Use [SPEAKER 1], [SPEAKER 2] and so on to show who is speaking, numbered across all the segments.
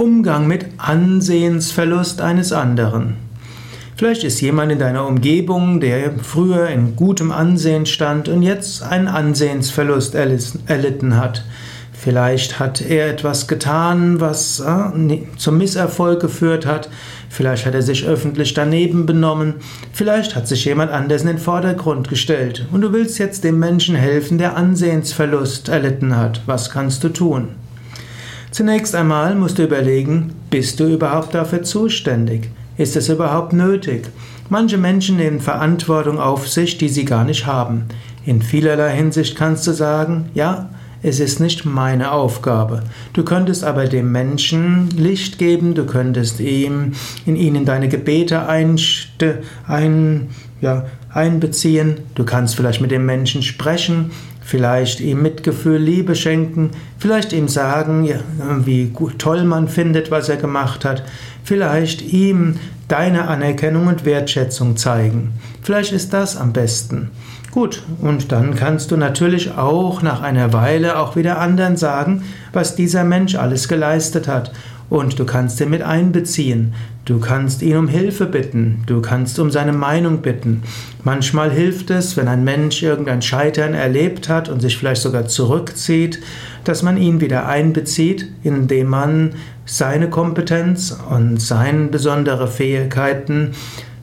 [SPEAKER 1] Umgang mit Ansehensverlust eines anderen. Vielleicht ist jemand in deiner Umgebung, der früher in gutem Ansehen stand und jetzt einen Ansehensverlust erlitten hat. Vielleicht hat er etwas getan, was äh, zum Misserfolg geführt hat. Vielleicht hat er sich öffentlich daneben benommen. Vielleicht hat sich jemand anders in den Vordergrund gestellt. Und du willst jetzt dem Menschen helfen, der Ansehensverlust erlitten hat. Was kannst du tun? Zunächst einmal musst du überlegen, bist du überhaupt dafür zuständig? Ist es überhaupt nötig? Manche Menschen nehmen Verantwortung auf sich, die sie gar nicht haben. In vielerlei Hinsicht kannst du sagen, ja, es ist nicht meine Aufgabe. Du könntest aber dem Menschen Licht geben, du könntest ihm in ihnen deine Gebete einste, ein, ja, einbeziehen, du kannst vielleicht mit dem Menschen sprechen, vielleicht ihm Mitgefühl, Liebe schenken, vielleicht ihm sagen, ja, wie toll man findet, was er gemacht hat, vielleicht ihm deine Anerkennung und Wertschätzung zeigen. Vielleicht ist das am besten. Gut, und dann kannst du natürlich auch nach einer Weile auch wieder anderen sagen, was dieser Mensch alles geleistet hat. Und du kannst ihn mit einbeziehen. Du kannst ihn um Hilfe bitten. Du kannst um seine Meinung bitten. Manchmal hilft es, wenn ein Mensch irgendein Scheitern erlebt hat und sich vielleicht sogar zurückzieht, dass man ihn wieder einbezieht, indem man seine Kompetenz und seine besondere Fähigkeiten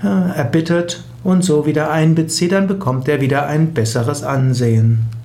[SPEAKER 1] äh, erbittet und so wieder einbezieht, dann bekommt er wieder ein besseres Ansehen.